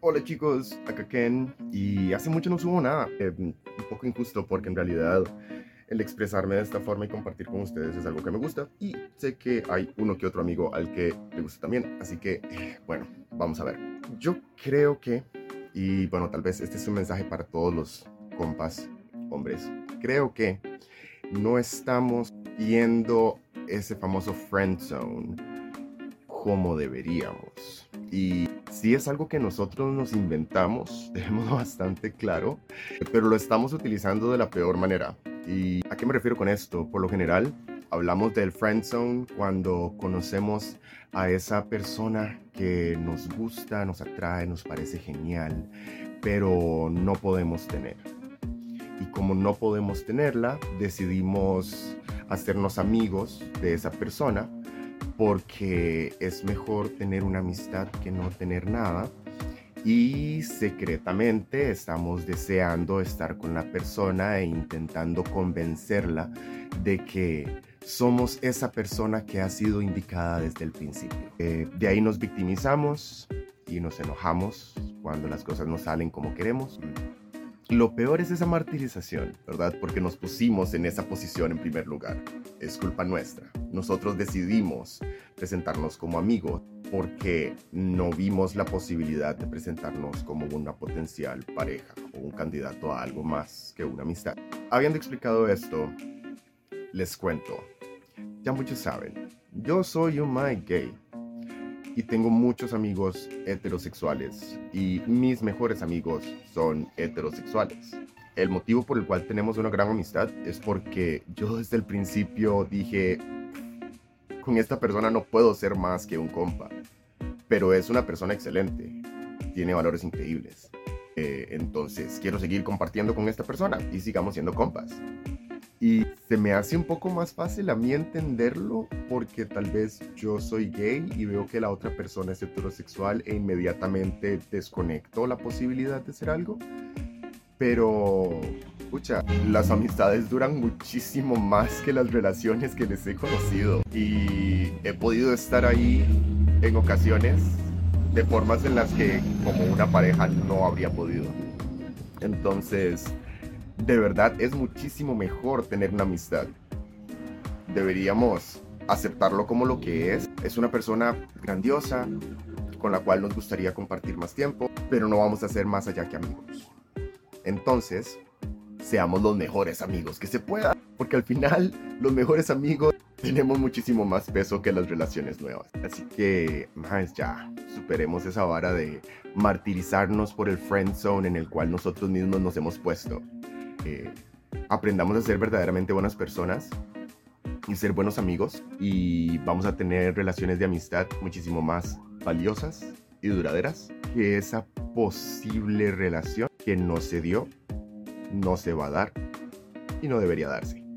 Hola chicos, acá Ken. Y hace mucho no subo nada, eh, un poco injusto porque en realidad el expresarme de esta forma y compartir con ustedes es algo que me gusta. Y sé que hay uno que otro amigo al que le gusta también, así que eh, bueno, vamos a ver. Yo creo que, y bueno, tal vez este es un mensaje para todos los compas hombres, creo que no estamos viendo ese famoso friend zone como deberíamos. Y si es algo que nosotros nos inventamos, dejémoslo bastante claro, pero lo estamos utilizando de la peor manera. ¿Y a qué me refiero con esto? Por lo general, hablamos del friend zone cuando conocemos a esa persona que nos gusta, nos atrae, nos parece genial, pero no podemos tener. Y como no podemos tenerla, decidimos hacernos amigos de esa persona porque es mejor tener una amistad que no tener nada. Y secretamente estamos deseando estar con la persona e intentando convencerla de que somos esa persona que ha sido indicada desde el principio. Eh, de ahí nos victimizamos y nos enojamos cuando las cosas no salen como queremos. Lo peor es esa martirización, ¿verdad? Porque nos pusimos en esa posición en primer lugar. Es culpa nuestra. Nosotros decidimos presentarnos como amigos porque no vimos la posibilidad de presentarnos como una potencial pareja o un candidato a algo más que una amistad. Habiendo explicado esto, les cuento. Ya muchos saben, yo soy un my gay y tengo muchos amigos heterosexuales y mis mejores amigos son heterosexuales. El motivo por el cual tenemos una gran amistad es porque yo desde el principio dije, con esta persona no puedo ser más que un compa, pero es una persona excelente, tiene valores increíbles. Eh, entonces quiero seguir compartiendo con esta persona y sigamos siendo compas. Y se me hace un poco más fácil a mí entenderlo porque tal vez yo soy gay y veo que la otra persona es heterosexual e inmediatamente desconecto la posibilidad de ser algo. Pero, escucha, las amistades duran muchísimo más que las relaciones que les he conocido. Y he podido estar ahí en ocasiones de formas en las que como una pareja no habría podido. Entonces, de verdad es muchísimo mejor tener una amistad. Deberíamos aceptarlo como lo que es. Es una persona grandiosa con la cual nos gustaría compartir más tiempo, pero no vamos a ser más allá que amigos. Entonces, seamos los mejores amigos que se pueda, porque al final los mejores amigos tenemos muchísimo más peso que las relaciones nuevas. Así que, más ya, superemos esa vara de martirizarnos por el friend zone en el cual nosotros mismos nos hemos puesto aprendamos a ser verdaderamente buenas personas y ser buenos amigos y vamos a tener relaciones de amistad muchísimo más valiosas y duraderas que esa posible relación que no se dio, no se va a dar y no debería darse.